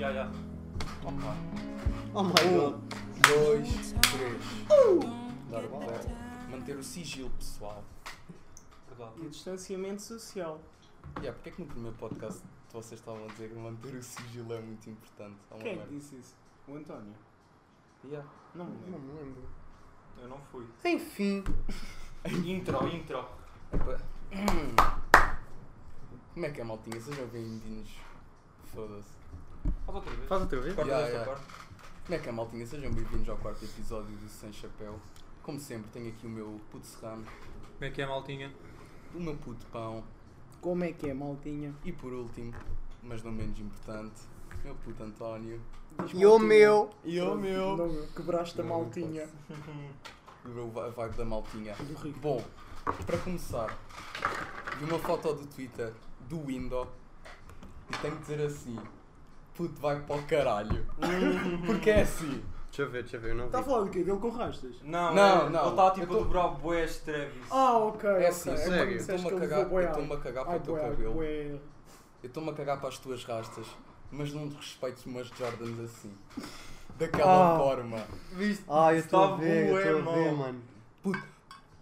já. Opa. Oh my Um, god. dois, três. Normal. Manter o sigilo pessoal. Verdade. E distanciamento social. Yeah, porque é que no primeiro podcast vocês estavam a dizer que manter o sigilo é muito importante? Quem é que disse isso? O António? Yeah. Não me Não lembro. me lembro. Eu não fui. Enfim. Intro, intro. Epa. Como é que é, maltinha? Sejam bem-vindos. Foda-se. Faz outra vez. Faz outra vez? Corta Yeah, desta yeah. parte. Como é que é, maltinha? Sejam bem-vindos ao quarto episódio do Sem Chapéu. Como sempre, tenho aqui o meu puto serrano, Como é que é, maltinha? o meu puto pão Como é que é, maltinha? e, por último, mas não menos importante, meu puto António. E o meu. E o meu. Não, quebraste a Não, não maltinha. O a vibe da maltinha. Do rico. Bom, para começar, vi uma foto do Twitter do Window e tenho que dizer assim: puto, vai para o caralho. Porque é assim. Deixa eu ver, deixa eu ver, eu não. Está a falar do quê? Dele com rastas? Não, Não, é- não. Ele está tipo Eu tô- a dobrar o Travis. Ah, ok. É assim, é sério? eu estou-me a cagar, eu ar. estou-me a cagar para o teu cabelo. Eu estou-me a cagar para as tuas rastas, mas não respeites umas Jordans assim. Daquela Ah. forma. Viste? Ah, eu estou a ver, eu estou a ver, mano.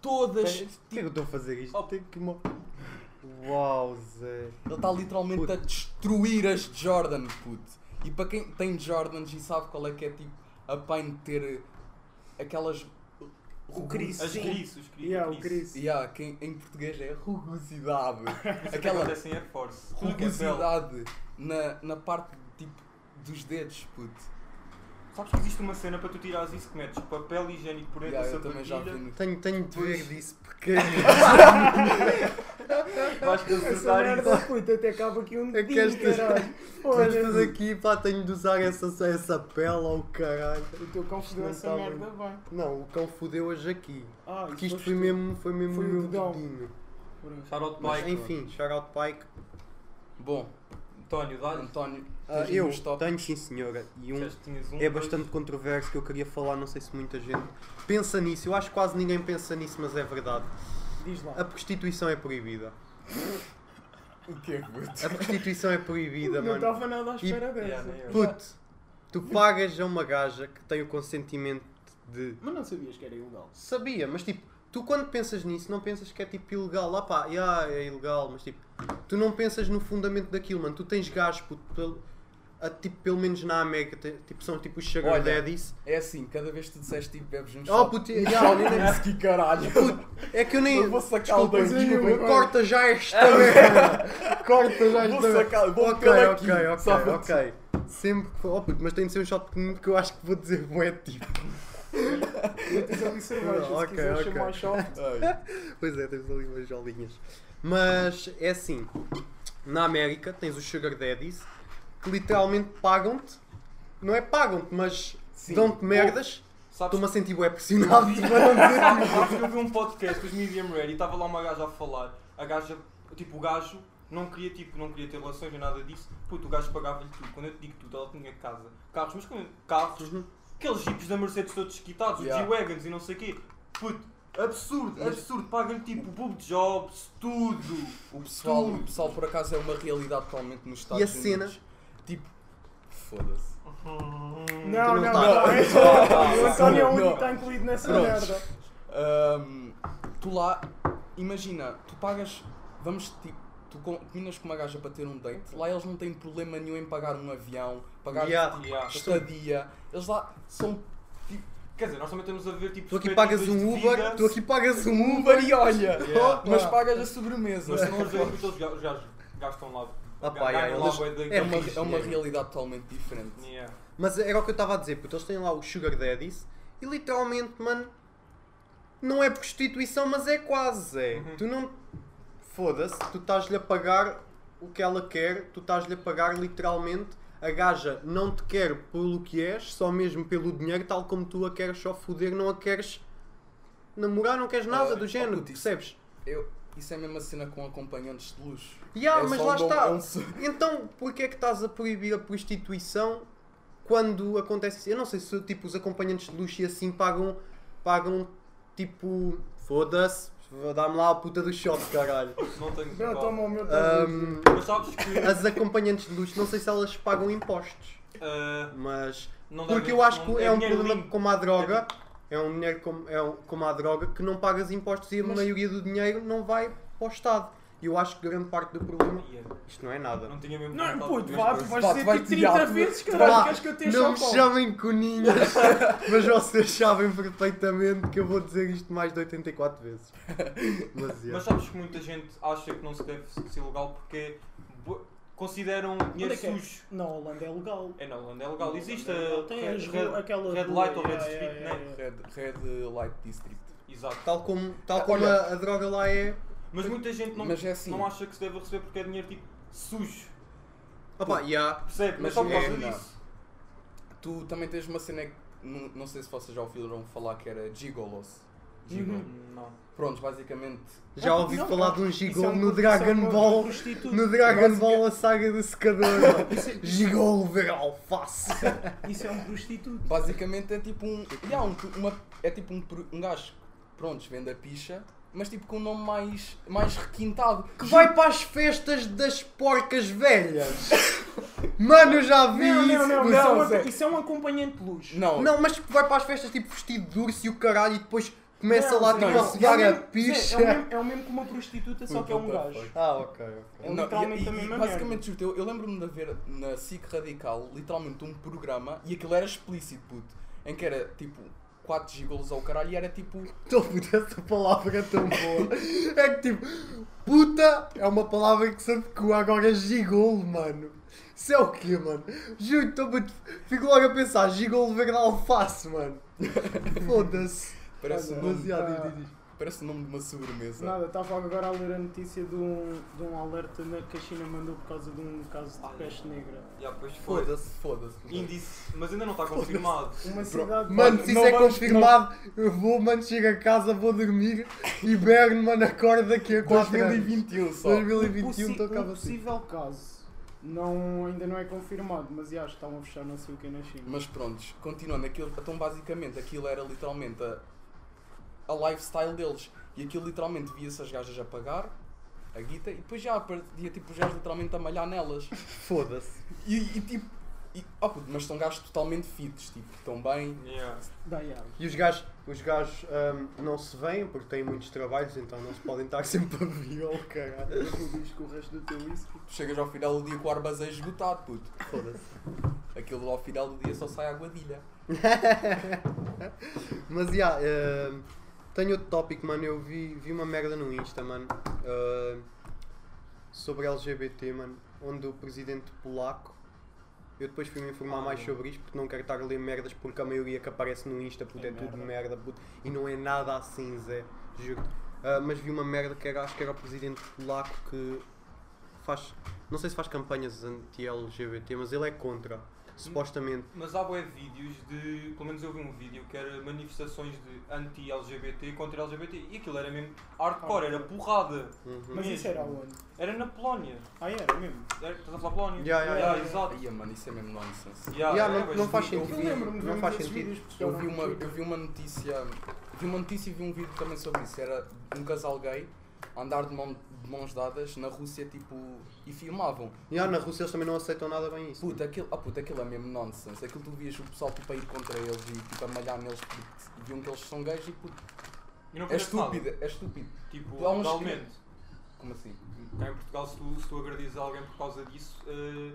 Todas. Por que é que eu estou a fazer isto? Oh, tem que mo- Uau, Zé. Ele está literalmente Puto. a destruir as Jordan, puto. E para quem tem Jordans e sabe qual é que é tipo a pain de ter aquelas. O Chris. As. Cris, os Cris. Yeah, o Chris. Yeah, que em- em português é rugosidade. Aquela Aquela acontece em Air Force. É rugosidade na, na parte tipo dos dedos, puto. Sabes que existe uma cena para tu tirares isso que metes papel higiênico por dentro Yeah, da eu também já vi sapatilha. no. Tenho, tenho de ver disso porque. Vais Essa consultar merda, isso. puta, até acaba aqui um É que estas- caralho. Estas aqui, pá, tenho de usar essa, essa pele ao caralho. o teu cão fodeu Não essa tá merda bem. Não, o cão fodeu hoje aqui. Ah, Porque isto foi mesmo, foi mesmo Foi meu dedinho. tu. Shout Mas Pike. enfim, shout out Pike. Bom, António, dá-lhe. António, Ah, eu tenho sim senhora. E um que um, é dois. bastante controverso que eu queria falar, não sei se muita gente pensa nisso. Eu acho que quase ninguém pensa nisso, mas é verdade. Diz lá. A prostituição é proibida. O quê, puto? A prostituição é proibida, Não mano. estava nada à espera dessa. eu. Puto, tu pagas a uma gaja que tem o consentimento de. Mas não sabias que era ilegal. Sabia, mas tipo, tu quando pensas nisso não pensas que é tipo ilegal. Ah pá, yeah, é ilegal, mas tipo, tu não pensas no fundamento daquilo, mano. Tu tens gajos, puto, pelo, a, tipo, pelo menos na América, tipo, são tipo os Sugar Olha, Daddies. É assim, cada vez que tu disseste tipo bebes um Oh, shot, puto, yeah, shot, eu nem disse que caralho. É que eu nem. Eu vou sacar Desculpa, o dedo, desculpa, desculpa. corta já esta merda! Corta já Vou esta merda! sacar, vou Ok, meter ok, aqui, ok, para ok. Sempre que for. Oh, puto, mas tem de ser um shot pequenino que eu acho que vou dizer bué tipo. E tens ali cerveja, se Ok, quiseres ok. chamar. Ai, Pois é, temos ali umas jolinhas. Mas é assim, na América tens os Sugar Daddies que literalmente pagam-te, não é pagam-te, mas Sim. dão-te merdas. Sabes Estou-me a sentir bué pressionado Sabes que eu vi um podcast dos Medium Rare e estava lá uma gaja a falar. A gaja, tipo, o gajo não queria, tipo, não queria ter relações nem nada disso. Puto, o gajo pagava-lhe tudo. Quando eu te digo tudo, ela tinha casa, carros, mas quando, carros, Uhum. aqueles jipes da Mercedes todos desquitados, Yeah. os G-Wagons e não sei o quê. Puto, absurdo, absurdo. Paga-lhe, tipo, boob jobs, tudo. O pessoal, Tudo. o pessoal por acaso é uma realidade totalmente nos E a Estados cena? Unidos. Tipo, foda-se. Não, Tu não, não não. é O António é o único que está incluído nessa Pronto. merda. Ahm, tu lá, imagina, tu pagas, vamos tipo, tu com- combinas com uma gaja para ter um date, lá eles não têm problema nenhum em pagar um avião, pagar Yeah. tipo, Yeah. estadia, eles lá são Quer dizer, nós também estamos a ver, tipo, Tu aqui pagas perspectivas um de vida. Uber, tu aqui pagas um Uber e olha, Yeah. mas pagas a sobremesa. Mas se não os gajos gastam lá. Ah pá, yeah, eles- de- É uma, rico, é uma é. realidade totalmente diferente. Yeah. Mas era o que eu estava a dizer, porque eles têm lá os Sugar Daddies e literalmente, mano, não é prostituição, mas é quase. É. Uhum. Tu não. Foda-se, tu estás-lhe a pagar o que ela quer, tu estás-lhe a pagar literalmente. A gaja não te quer pelo que és, só mesmo pelo dinheiro, tal como tu a queres só foder, não a queres namorar, não queres nada Ah, do oh, género, isso- percebes? Eu, isso é a mesma cena com acompanhantes de luxo. Ya, É mas lá um está. é um so- Então, porquê é que estás a proibir a prostituição quando acontece isso? Eu não sei se tipo, os acompanhantes de luxo e assim pagam, pagam tipo, foda-se, Dá-me lá a puta do shot, caralho. Não tenho Não, toma o meu Ahm, Mas sabes que. as acompanhantes de luxo, não sei se elas pagam impostos, ah, mas. não Porque eu acho que é um dinheiro problema limpo. como a droga. É um dinheiro como, é um, como a droga que não pagas impostos e a Mas- maioria do dinheiro não vai para o Estado. E eu acho que grande parte do problema. Isto não é nada. Não tinha mesmo. Não, puto, de- vá, tu vais Vá, tu dizer vais tipo tirar 30 tudo. vezes, Vá, caralho, queres que eu te não me enche chamem coninhas, mas vocês sabem perfeitamente que eu vou dizer isto mais de 84 vezes. Mas, yeah. Mas sabes que muita gente acha que não se deve ser legal porque consideram dinheiro Onde é que é? sujo. Na Holanda é legal. É não, Holanda é legal. Existe Na a tem red, as red- aquela red rua, light ou red yeah, street, yeah, né? yeah. Red, Red Light District. Exato. Tal como, tal Ah, como olha. a, a droga lá é. Mas muita gente não, Mas é assim. não acha que se deve receber porque é dinheiro tipo sujo. Opa, yeah. Percebe? Mas Mas só por causa é, não. disso. Tu também tens uma cena que não, não sei se vocês já ouviram falar que era gigolos. Gigolo. Uhum. Não. Pronto, basicamente. Já ouvi Não, falar não. de um é gigolo um- no é Dragon Ball. No Dragon Ball a saga do secador. Gigolo ver alface. Isso é um prostituto. Basicamente é tipo um. Yeah, um uma, é tipo um, um gajo que, pronto, vende a picha, mas tipo com um nome mais, mais requintado. Que vai para as festas das porcas velhas. Mano, eu já vi Não, isso. não, não, Não, isso, é um, Zé. isso é um acompanhante de luz. Não, Não, mas que vai para as festas tipo vestido de urso e o caralho e depois começa Não, lá tipo não, a é o a mesmo- Zé, picha. É o mesmo, é o mesmo que uma prostituta, só que é um gajo. Ah, ok, ok. É Não, literalmente e- a e- mesma Basicamente, juro eu, eu lembro-me de ver na SIC Radical literalmente um programa e aquilo era explícito, puto, em que era tipo 4 gigolos ao caralho e era tipo. Então, puta, essa palavra é tão boa. É que tipo, puta é uma palavra que se adequa agora gigolo, mano. Isso é o quê, mano? Juro, tô, puto, fico logo a pensar, gigolo verde alface, mano. Foda-se. Parece o nome, diz. parece o nome de uma sobremesa. Nada, estava agora a ler a notícia de um, de um alerta na, que a China mandou por causa de um caso de Ah, peste negra. Já, pois. Foda-se. Foda-se. Índice, mas ainda não está confirmado. Uma cidade. Mano, se não isso é confirmado, eu vou, mano, chego a casa, vou dormir e berno, mano, acordo daqui a 4 anos. 2021 só. 2021 estou um cá assim. possível caso. Não, ainda não é confirmado, mas já estão a fechar não sei o que na China. Mas prontos, continuando, aquilo, então basicamente aquilo era literalmente a, a lifestyle deles. E aquilo literalmente via-se as gajas a pagar a guita e depois já perdia tipo os gajos literalmente a malhar nelas. Foda-se. E, e tipo. E, oh, puto, mas são gajos totalmente fitos, tipo, estão bem. Yeah. E os gajos, os gajos ahm, não se veem porque têm muitos trabalhos, então não se podem estar sempre a viola, caralho. Que o resto do teu whisky. Tu chegas ao final do dia com o armazém esgotado, puto. Foda-se. Aquilo ao final do dia só sai aguadilha. Mas já, ahm, tenho outro tópico, mano. Eu vi, vi uma merda no Insta, mano. ahm, sobre LGBT, mano. Onde o presidente polaco. Eu depois fui me informar mais sobre isto porque não quero estar a ler merdas porque a maioria que aparece no Insta puto, é, É tudo merda. merda puto, e não é nada assim, Zé, juro. Ah, mas vi uma merda que era, acho que era o presidente polaco que faz, não sei se faz campanhas anti-LGBT, mas ele é contra, supostamente. Mas há bué vídeos de. Pelo menos eu vi um vídeo que era manifestações de anti-LGBT e contra LGBT. E aquilo era mesmo hardcore, era porrada. Uhum. Mas isso era onde? Era na Polónia. Ah, era mesmo. Era, estás a falar Polónia? Ya, ya, ya. exato. Ai, mano, isso é mesmo nonsense. Ya, é, não- não faz sentido. Eu lembro-me Não faz sentido. Eu vi, uma, eu vi uma notícia. Vi uma notícia e vi um vídeo também sobre isso. Era um casal gay a andar de, mão, de mãos dadas na Rússia tipo. e filmavam. Ya, na Rússia eles também não aceitam nada bem isso. Puta, aquilo, ah, puta, aquilo é mesmo nonsense. Aquilo tu vias o pessoal tipo, a ir contra eles e tipo, a malhar neles porque viam que eles são gays e puto, E não é nada. estúpido, é estúpido. Tipo, Há uns legalmente. Como assim? Cá em Portugal, se tu, se tu agredires alguém por causa disso, eh,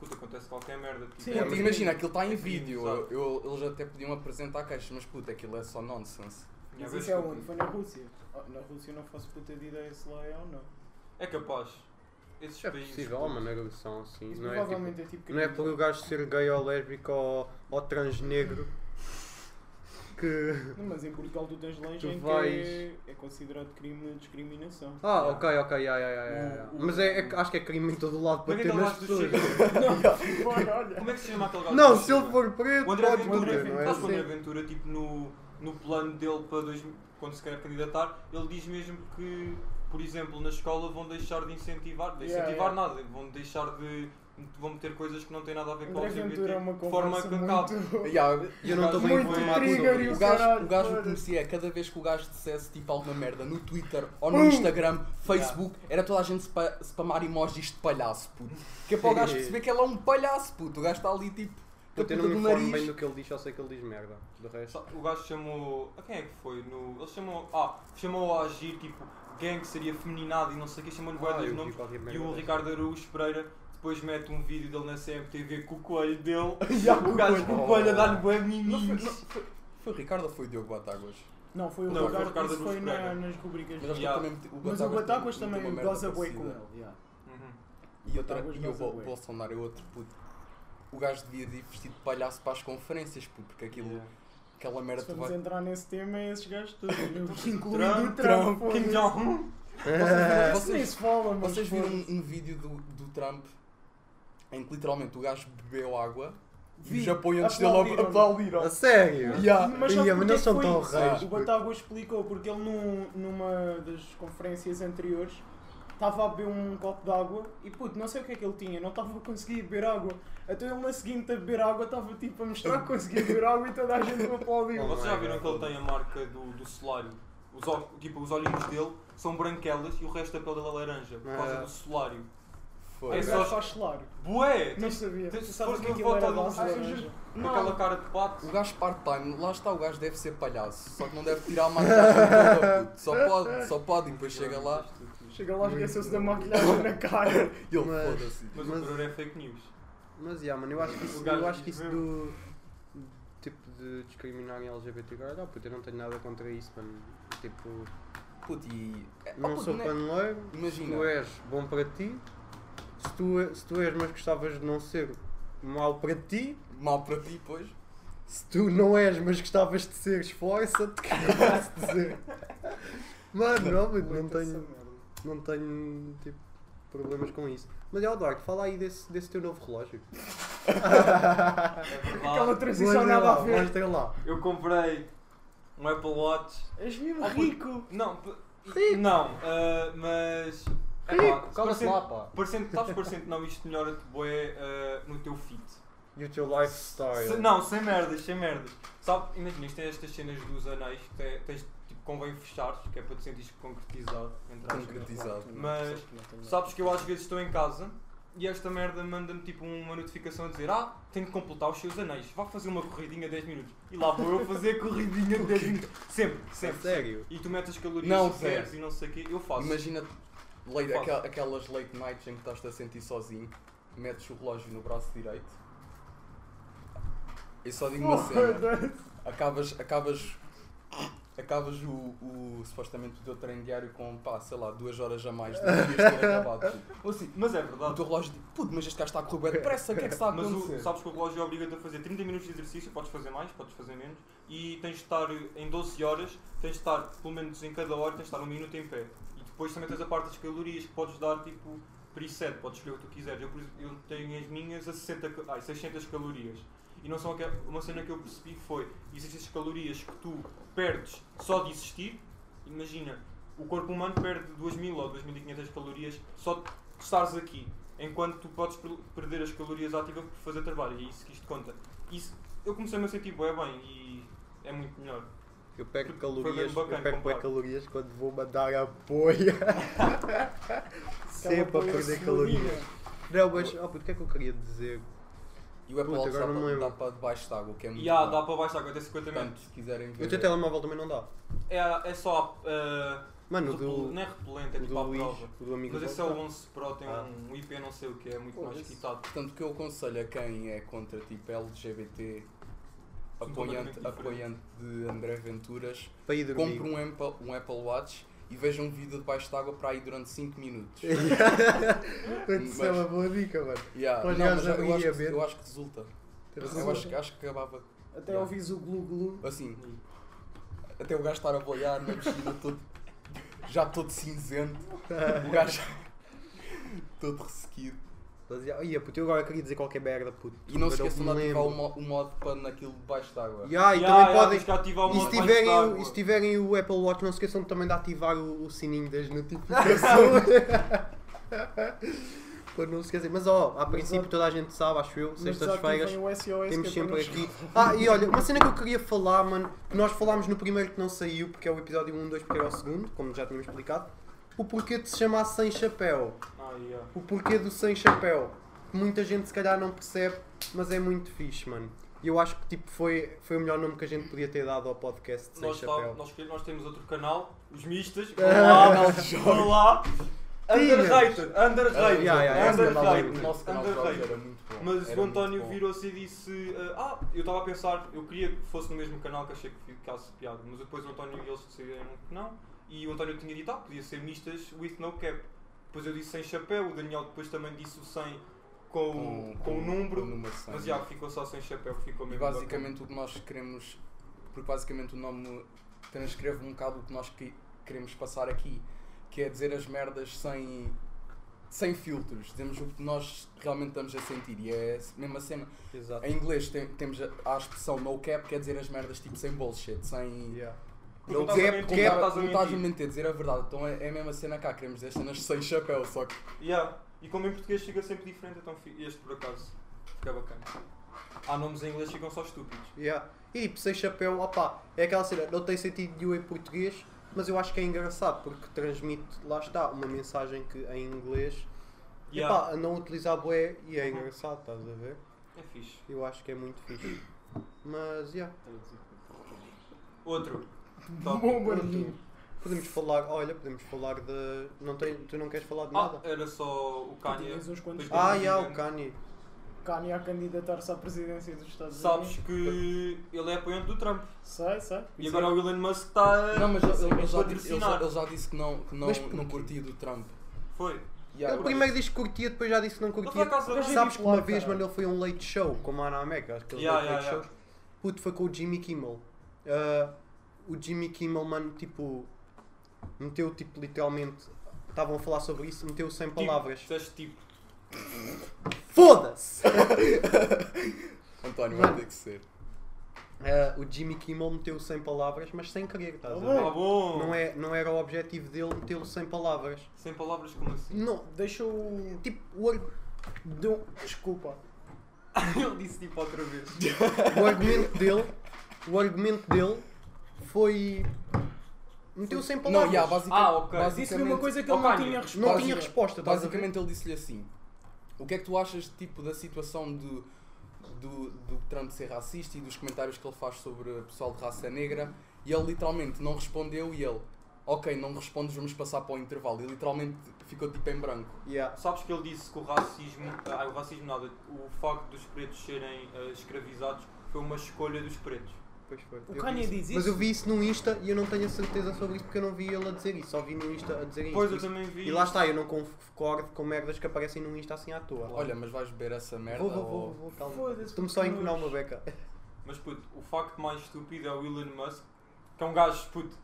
puta, acontece qualquer merda. Tipo, Sim, é imagina, aquilo está em é vídeo. crime, exato. Eu, eles até podiam apresentar queixas, mas puta, aquilo é só nonsense. Mas isso é que- onde? Foi na Rússia. Ah, Na Rússia não faço puta de ideia se lá é ou não. É capaz. Esses É países. possível, há maneira que são assim. Isso Não é, tipo, é tipo não é por o gajo ser gay ou lésbico ou, ou transnegro que. Não, mas em Portugal tu tens leis Tu em vais- que é, é considerado crime de discriminação. Ah, ok, ok, ya, ya, ya, ya, ya. O- Mas é, é acho que é crime em todo o lado para é ter nas do pessoas. Olha. Como é que se chama aquele gajo Não, se ele for preto, O André pode Ventura, bater, não é sabes que o André assim? Ventura, tipo, no, no plano dele para dois, quando se quer candidatar, ele diz mesmo que, por exemplo, na escola vão deixar de incentivar, de Yeah, incentivar yeah. nada, vão deixar de vão meter coisas que não têm nada a ver com o Ventura é uma LGBT. de forma que acabe. muito... Yeah, Eu não estou bem informado O gajo, o gajo foda-se. conhecia, cada vez que o gajo dissesse tipo alguma merda no Twitter ou no Hum. Instagram, Facebook, era toda a gente spa spamar emojis de palhaço, puto. Que é para o gajo perceber que ele é um palhaço, puto. O gajo está ali tipo. Eu puta não me informo bem do que ele diz, só sei que ele diz merda. Do resto. O gajo chamou. A quem é que foi? No, ele chamou. Ah, chamou a agir tipo gang que seria feminado e não sei o que, chamou-lhe Ah, dos vi nomes. E o. Ricardo Araújo Pereira depois mete um vídeo dele na CMTV com o coelho dele. Ya, com o o gajo com o coelho a dar-lhe bué miminhos. foi, o Ricardo ou foi o Diogo Batáguas? Não, foi o Não, o Ricardo, Ricardo isso foi na- Pereira. nas rubricas. Mas ele também mete- Mas o Batáguas também goza bué com ele. yeah. Uhum. E, outra, e o. Bolsonaro é outro puto. O gajo devia ir vestido de palhaço para as conferências, porque aquilo, Yeah. aquela merda Se vamos vai. entrar nesse tema, é esses gajos todos, incluindo Trump, o Trump. Kim. Jong-un. Vocês, Vocês viram um, um vídeo do, do Trump em que literalmente o gajo bebeu água e os apoiantes dele Aplaudiram. A sério? Yeah. Mas sabe mas não são tão reis, O. Batáguas explicou, porque ele num- numa das conferências anteriores estava a beber um copo de água e puto, não sei o que é que ele tinha, não estava a conseguir beber água. Então ele na seguinte a beber água estava tipo a mostrar que conseguia beber água e toda a gente o aplaudiu. Oh Vocês já my viram que ele tem a marca do, do solário? Os, ol- tipo, os olhinhos dele são branquelas e o resto da pele dele é laranja, por causa Ah. do solário. Foi. É O só- faz solar. Bué! Não sabia. tens- Tu se sabes fores que aquilo era base de laranja. Com aquela cara de pato. O gajo part-time, lá está, o gajo deve ser palhaço, só que não deve tirar a maquiagem toda, puto. Só pode, só pode, e depois chega lá Chega lá, esqueceu-se da maquilhagem na cara. e ele Mas- foda-se. Mas, Mas- o Pereira é fake news. Mas, yeah, mano, eu acho que isso, eu acho que isso do. Tipo de discriminarem LGBT, não, puto, eu não tenho nada contra isso, mano. Tipo, Puto, e. é, não oh, puto, sou né? paneleiro, se Imagina. tu és bom para ti, se tu, se tu és, mas gostavas de não ser mau para ti, Mal para ti, pois. se tu não és, mas gostavas de ser, esforça-te, que eu posso dizer. Mano, não, puto, não tenho, não tenho, tipo, problemas com isso. Mas, é, Eduardo, fala aí desse, desse teu novo relógio. É Aquela transição nada a lá, ver. Mostra lá. Eu comprei um Apple Watch. És mesmo Oh, rico. Não, p- não, ah, mas. É Rico, parecendo- lá, pá. parecendo- Sabes, parecendo não, isto melhora-te bué ah, no teu fit. E o teu lifestyle. Se- não, sem merdas, sem merdas. Sabe, imagina, isto tem estas cenas dos anéis tens, tipo, convém fechares, que é para te sentires concretizado. Concretizado. Mas, Sabes que eu às vezes estou em casa e esta merda manda-me tipo uma notificação a dizer Ah, tenho de completar os seus anéis, vá fazer uma corridinha de 10 minutos. E lá vou eu fazer a corridinha de 10 minutos. Sempre, sempre. Sério? E tu metes as calorias Não, que queres e não sei o quê, eu faço. Imagina late, Faço. aquel- aquelas late nights em que estás-te a sentir sozinho, metes o relógio no braço direito. E só digo uma cena. Acabas, acabas, acabas o, o supostamente o teu treino diário com, pá, sei lá, duas horas a mais do que ter acabado. Ou assim, mas é O verdade. teu relógio diz, puto, mas este gajo está a correr bem depressa, o que é que está a Mas o- acontecer? sabes que o relógio obriga-te a fazer 30 minutos de exercício, podes fazer mais, podes fazer menos, e tens de estar em 12 horas, tens de estar pelo menos em cada hora, tens de estar um minuto em pé. E depois também tens a parte das calorias que podes dar tipo preset, podes escolher o que tu quiseres. Eu, por exemplo, eu tenho as minhas a 60, ca- ai, 600 calorias. E não são aquel- uma cena que eu percebi foi, existem essas calorias que tu perdes só de existir, imagina, o corpo humano perde 2000 ou 2500 calorias só de estares aqui, enquanto tu podes per- perder as calorias ativas por fazer trabalho, e é isso que isto conta. Isso, eu comecei-me a sentir bué bem e é muito melhor. Eu pego Foi calorias, bacana eu comprar. calorias quando vou mandar apoio. Sempre a perder calorias. Não, mas oh, o que é que eu queria dizer? E o Apple Puta, Watch dá, para, dá para debaixo de água, o que é muito E há, bom. dá para baixar até 50 Portanto, metros. se quiserem ver... O teu telemóvel também não dá. É, é só. Uh, Mano, o repel- do, não é repelente, é o tipo do à Luís, prova. o do amigo Mas dele esse é tá. o 11 Pro, tem Ah. um IP não sei o que, é muito Pô, mais esse- quitado. Portanto, o que eu aconselho a quem é contra tipo LGBT, apoiante, completamente apoiante de André Venturas, Para ir dormir. compre um Apple, um Apple Watch e veja um vídeo debaixo de água para aí durante 5 minutos. Isso é uma boa dica, mano. Yeah. Não, mas eu, acho que, eu acho que resulta. Eu acho, que- acho que acabava Até ouvis o glu-glu. assim. Até o gajo estar a boiar na piscina todo, já todo cinzento. O gajo todo ressequido. Ia, puto, eu agora queria dizer qualquer merda, puto. E não se esqueçam de ativar o, lembro. mo- o modo para naquilo debaixo d'água. Yeah, e também podem. tens que ativar o E se, modo tiverem, baixo o- d'água. e se tiverem o Apple Watch, não se esqueçam também de ativar o, o sininho das notificações. Para não se esquecer. Mas ó, a princípio toda a gente sabe, acho eu, Mas sextas-feiras. vem o SOS Temos que é para sempre aqui. Ah, e olha, uma cena que eu queria falar, mano, que nós falámos no primeiro que não saiu, porque é o episódio 1, 2, porque era o segundo, como já tínhamos explicado. O porquê de se chamar Sem Chapéu. Ah, yeah. O porquê do Sem Chapéu. Que muita gente se calhar não percebe, mas é muito fixe, mano. E eu acho que tipo, foi, foi o melhor nome que a gente podia ter dado ao podcast Sem Nós, tá- Chapéu. nós, nós temos outro canal, os mistas. Vão Ah, lá, vão lá. Underrated, underrated, Yeah, yeah, é underrated, nosso canal underrated. era muito bom. Mas Era o António virou-se e disse: uh, Ah, eu estava a pensar, eu queria que fosse no mesmo canal que achei que ficasse piada. Mas depois o António e eles decidiram que não. E o António tinha dito: Ah, podia ser mistas with no cap. Depois eu disse sem chapéu, o Daniel depois também disse o 100 com, com, o número. com o número 100. Mas já, ficou só sem chapéu, ficou E mesmo. basicamente o que nós queremos, porque basicamente o nome transcreve um bocado o que nós que- queremos passar aqui, que é dizer as merdas sem, sem filtros, dizemos o que nós realmente estamos a sentir e é a mesma cena. Exato. Em inglês tem- temos a, a expressão no cap, quer dizer as merdas tipo sem bullshit, sem. Yeah. Porque não Não estás a cap, mentir, cap, não estás a mentir. dizer a verdade. Então é, é a mesma cena cá, queremos dizer cenas sem chapéu, só que Yeah. E como em português fica sempre diferente, então este por acaso fica bacana. Há nomes em inglês que ficam só estúpidos. Yeah. E tipo, sem chapéu, opá, é aquela cena, não tem sentido nenhum em português, mas eu acho que é engraçado porque transmite, lá está, uma mensagem que em inglês, Yeah. epá, a não utilizar bué e é Uhum. engraçado, estás a ver? É fixe. Eu acho que é muito fixe. Mas, yeah. Outro. Top. Bom barulhinho. Podemos falar, olha, podemos falar de. Não tem, tu não queres falar de Ah, nada? era só o Kanye. Ah, yeah, o. Kanye. Kanye a candidatar-se à presidência dos Estados Sabes Unidos. que ele é apoiante do Trump. Sei, sei. E agora o Elon Musk está Não, mas ele, ele, a já, disse, ele, já, ele já disse que não, que não, Mas não curtia do Trump. Foi. Yeah, ele primeiro disse que curtia, depois já disse que não Ele curtia. foi Mas. Sabes que uma vez, mano, ele foi a um late show, como a Ana América, aqueles Yeah, late yeah, shows. Puto, foi com o Jimmy Kimmel. Ah, o Jimmy Kimmel, mano, tipo, meteu, tipo, literalmente, estavam a falar sobre isso, meteu sem palavras. Tipo, disseste tipo. Foda-se! António, vai ter que ser. Ah, o Jimmy Kimmel meteu sem palavras, mas sem querer, estás a Ah, ver? Bom. Não, é, não era o objetivo dele metê-lo sem palavras. Sem palavras como assim? Não, Deixa o. tipo, o, ar- Deu... Desculpa. ele disse tipo outra vez. o argumento dele, o argumento dele foi meteu sem palavras. Não, yeah, basicamente, Ah, ok. Disse-lhe uma coisa que ele não tinha não resposta. tinha resposta? Basicamente ele disse-lhe assim: O que é que tu achas tipo, da situação do, do, do Trump ser racista e dos comentários que ele faz sobre o pessoal de raça negra? E ele literalmente não respondeu e ele, ok, não respondes, vamos passar para o intervalo. E literalmente ficou tipo em branco. Yeah. Sabes que ele disse que o racismo, ah, o racismo nada, o facto dos pretos serem ah, escravizados foi uma escolha dos pretos. Pois foi. O Eu Kanye vi isso. diz Mas eu vi isso no Insta e eu não tenho a certeza sobre isso porque eu não vi ele a dizer isso. Só vi no Insta a dizer Pois isso. eu também vi. E lá está, eu não concordo com merdas que aparecem no Insta assim à toa. Olha, mas vais beber essa merda? vou, vou, ou- vou, vou, calma. Foda-se, Estou-me só a enconar nós- uma beca. Mas puto, o facto mais estúpido é o Elon Musk, que é um gajo puto,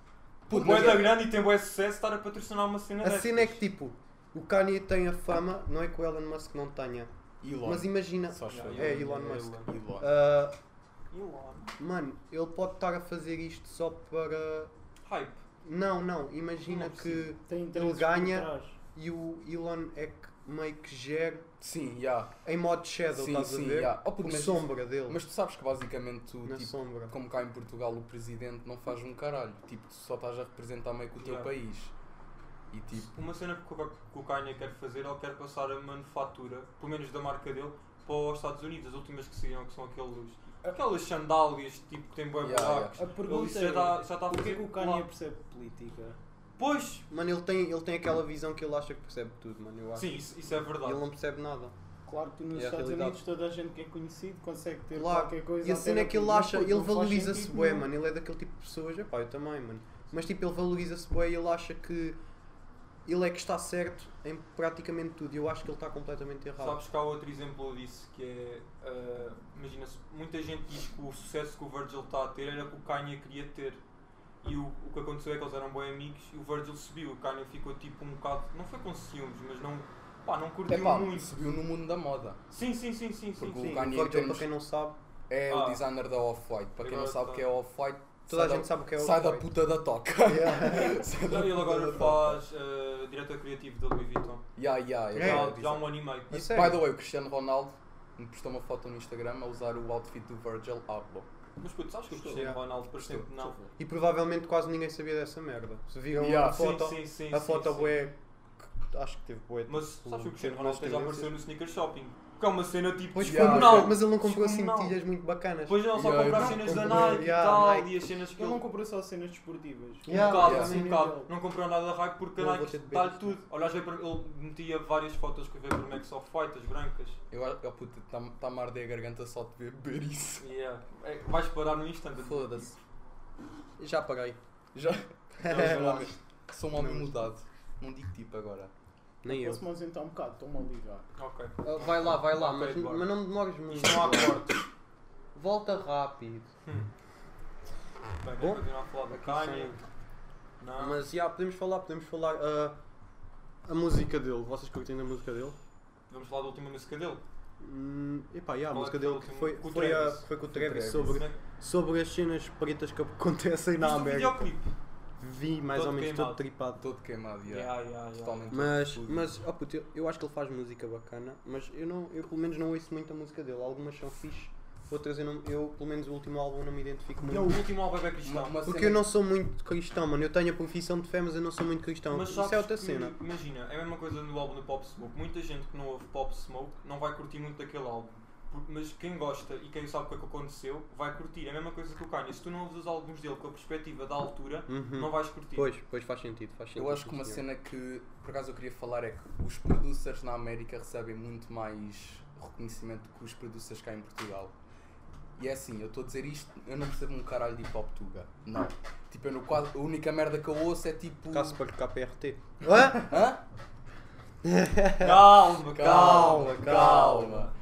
Puto, bué mas da é- grande e tem bué sucesso estar a patrocinar uma cena A cena é que tipo, o Kanye tem a fama, não é que o Elon Musk não tenha. Elon. Mas imagina. Só. É, Elon Musk. Elon. Elon. Mano, ele pode estar a fazer isto só para. Hype. Não, não, imagina Não que. precisa. Tem interesses por ganha- trás. E o Elon é que meio que gera Sim, já. em modo shadow, Sim, estás sim, a ver? yeah. Oh, puto, Por mas- sombra dele. Mas tu sabes que basicamente tu, na tipo, sombra. como cá em Portugal o presidente não faz um caralho. Tipo, tu só estás a representar meio que o teu Yeah. país. E tipo, Uma cena que o, que o Kanye quer fazer, ele quer passar a manufatura, pelo menos da marca dele, para os Estados Unidos. As últimas que saíram, que são aqueles, aquelas sandálias tipo, que têm bué Yeah, buracos. A pergunta Ele já é, está já tá que é fazer que o lá. Kanye percebe política? Pois! Mano, ele tem, ele tem aquela visão que ele acha que percebe tudo, mano. Eu acho. Sim, isso, isso é verdade. Ele não percebe nada. Claro que nos É Estados realidade. Unidos toda a gente que é conhecido consegue ter Claro. qualquer coisa. E a cena é que ele acha, ele valoriza-se bué, mano. Ele é daquele tipo de pessoas, epá, eu também, mano. Mas tipo, ele valoriza-se bué e ele acha que ele é que está certo em praticamente tudo. E eu acho que ele está completamente errado. Sabes que há outro exemplo disso que é. ah, Imagina-se, muita gente diz que o sucesso que o Virgil está a ter era que o Kanye queria ter. E o, o que aconteceu é que eles eram bem amigos e o Virgil subiu. O Kanye ficou tipo um bocado. Não foi com ciúmes, mas não. Pá, não curtiu é pá, muito. subiu no mundo da moda. Sim, sim, sim, sim, sim. Porque sim. o Kanye Virgil, para quem não sabe, É Ah. o designer da Off-White. Para quem não sabe o tá. que é Off-White, toda a sai gente da- sabe o que é o sai da puta da toca. Yeah. Sai da Ele agora faz ah, diretor criativo da Louis Vuitton. Yeah, yeah, Já, yeah, já há um ano e meio. A by the way, o Cristiano Ronaldo me postou uma foto no Instagram a usar o outfit do Virgil Abloh. Mas puto, sabes que o Cristiano yeah. Ronaldo, por exemplo, não. E provavelmente quase ninguém sabia dessa merda. Se viram Yeah. a foto, sim, sim. a sim, foto sim. bué, que acho que teve bué. Mas sabes que o Cristiano Ronaldo já apareceu no sneaker shopping? Que é uma cena tipo Pois Yeah. foi, descomunal. mas ele não comprou assim Descomunal. metilhas muito bacanas. Depois não, só Yeah, comprar eu cenas da Nike e yeah, tal, Nike. e as cenas que Ele não ele... comprou só cenas desportivas. Um Yeah, bocado, yeah. assim, um bocado. dele. Não comprou nada da Nike porque a Ele Nike está-lhe tudo. Para- ele metia várias fotos que veio para o Max of Fight, as brancas. Eu, eu puto, está-me a arder a garganta só de ver beber isso. Yeah. É, vais parar no instante. Foda-se. Já paguei. Já. Sou um homem, sou um homem Não. mudado. Não digo tipo agora. Nem eu. Posso-me ausentar um bocado, estou-me a ligar. Ok. Ah, Vai lá, vai lá, Ok, mas, bora. mas não demores muito. Isto não há cortes. Volta rápido. Hum. Bem, Bom. vamos continuar a falar Aqui Kanye. Não. Mas já, podemos falar, podemos falar ah, a música dele. Vocês curtem da música dele? Vamos falar da última música dele. Hum, epá, yeah, a Qual é música que foi dele que foi, Com o foi, a, Travis. foi com o Travis sobre, sobre as cenas pretas que acontecem na Viste o América. videoclipe? Vi mais Todo ou menos queimado. todo tripado. Todo queimado, yeah. Yeah, yeah, yeah. Totalmente. Mas, todo mas oh puto, eu, eu acho que ele faz música bacana, mas eu, não, eu pelo menos não ouço muito a música dele. Algumas são fixe, outras eu, não, eu pelo menos o último álbum não me identifico muito. O último álbum é bem cristão. Uma- uma Porque cena- eu não sou muito cristão, mano. Eu tenho a profissão de fé, mas eu não sou muito cristão. Mas Isso é outra que, cena. Imagina, é a mesma coisa no álbum do Pop Smoke. Muita gente que não ouve Pop Smoke não vai curtir muito daquele álbum. Mas quem gosta e quem sabe o que é que aconteceu vai curtir. É a mesma coisa que o Kanye. Se tu não ouves os álbuns dele com a perspectiva da altura, Uhum. não vais curtir. Pois, pois faz sentido, faz sentido. Eu acho que uma cena que por acaso eu queria falar é que os producers na América recebem muito mais reconhecimento que os producers cá em Portugal. E é assim, eu estou a dizer isto, eu não percebo um caralho de hip hop tuga. Não. Tipo, eu no quase, a única merda que eu ouço é tipo. Caso para KPRT. Hã? Hã? Calma, Calma, calma.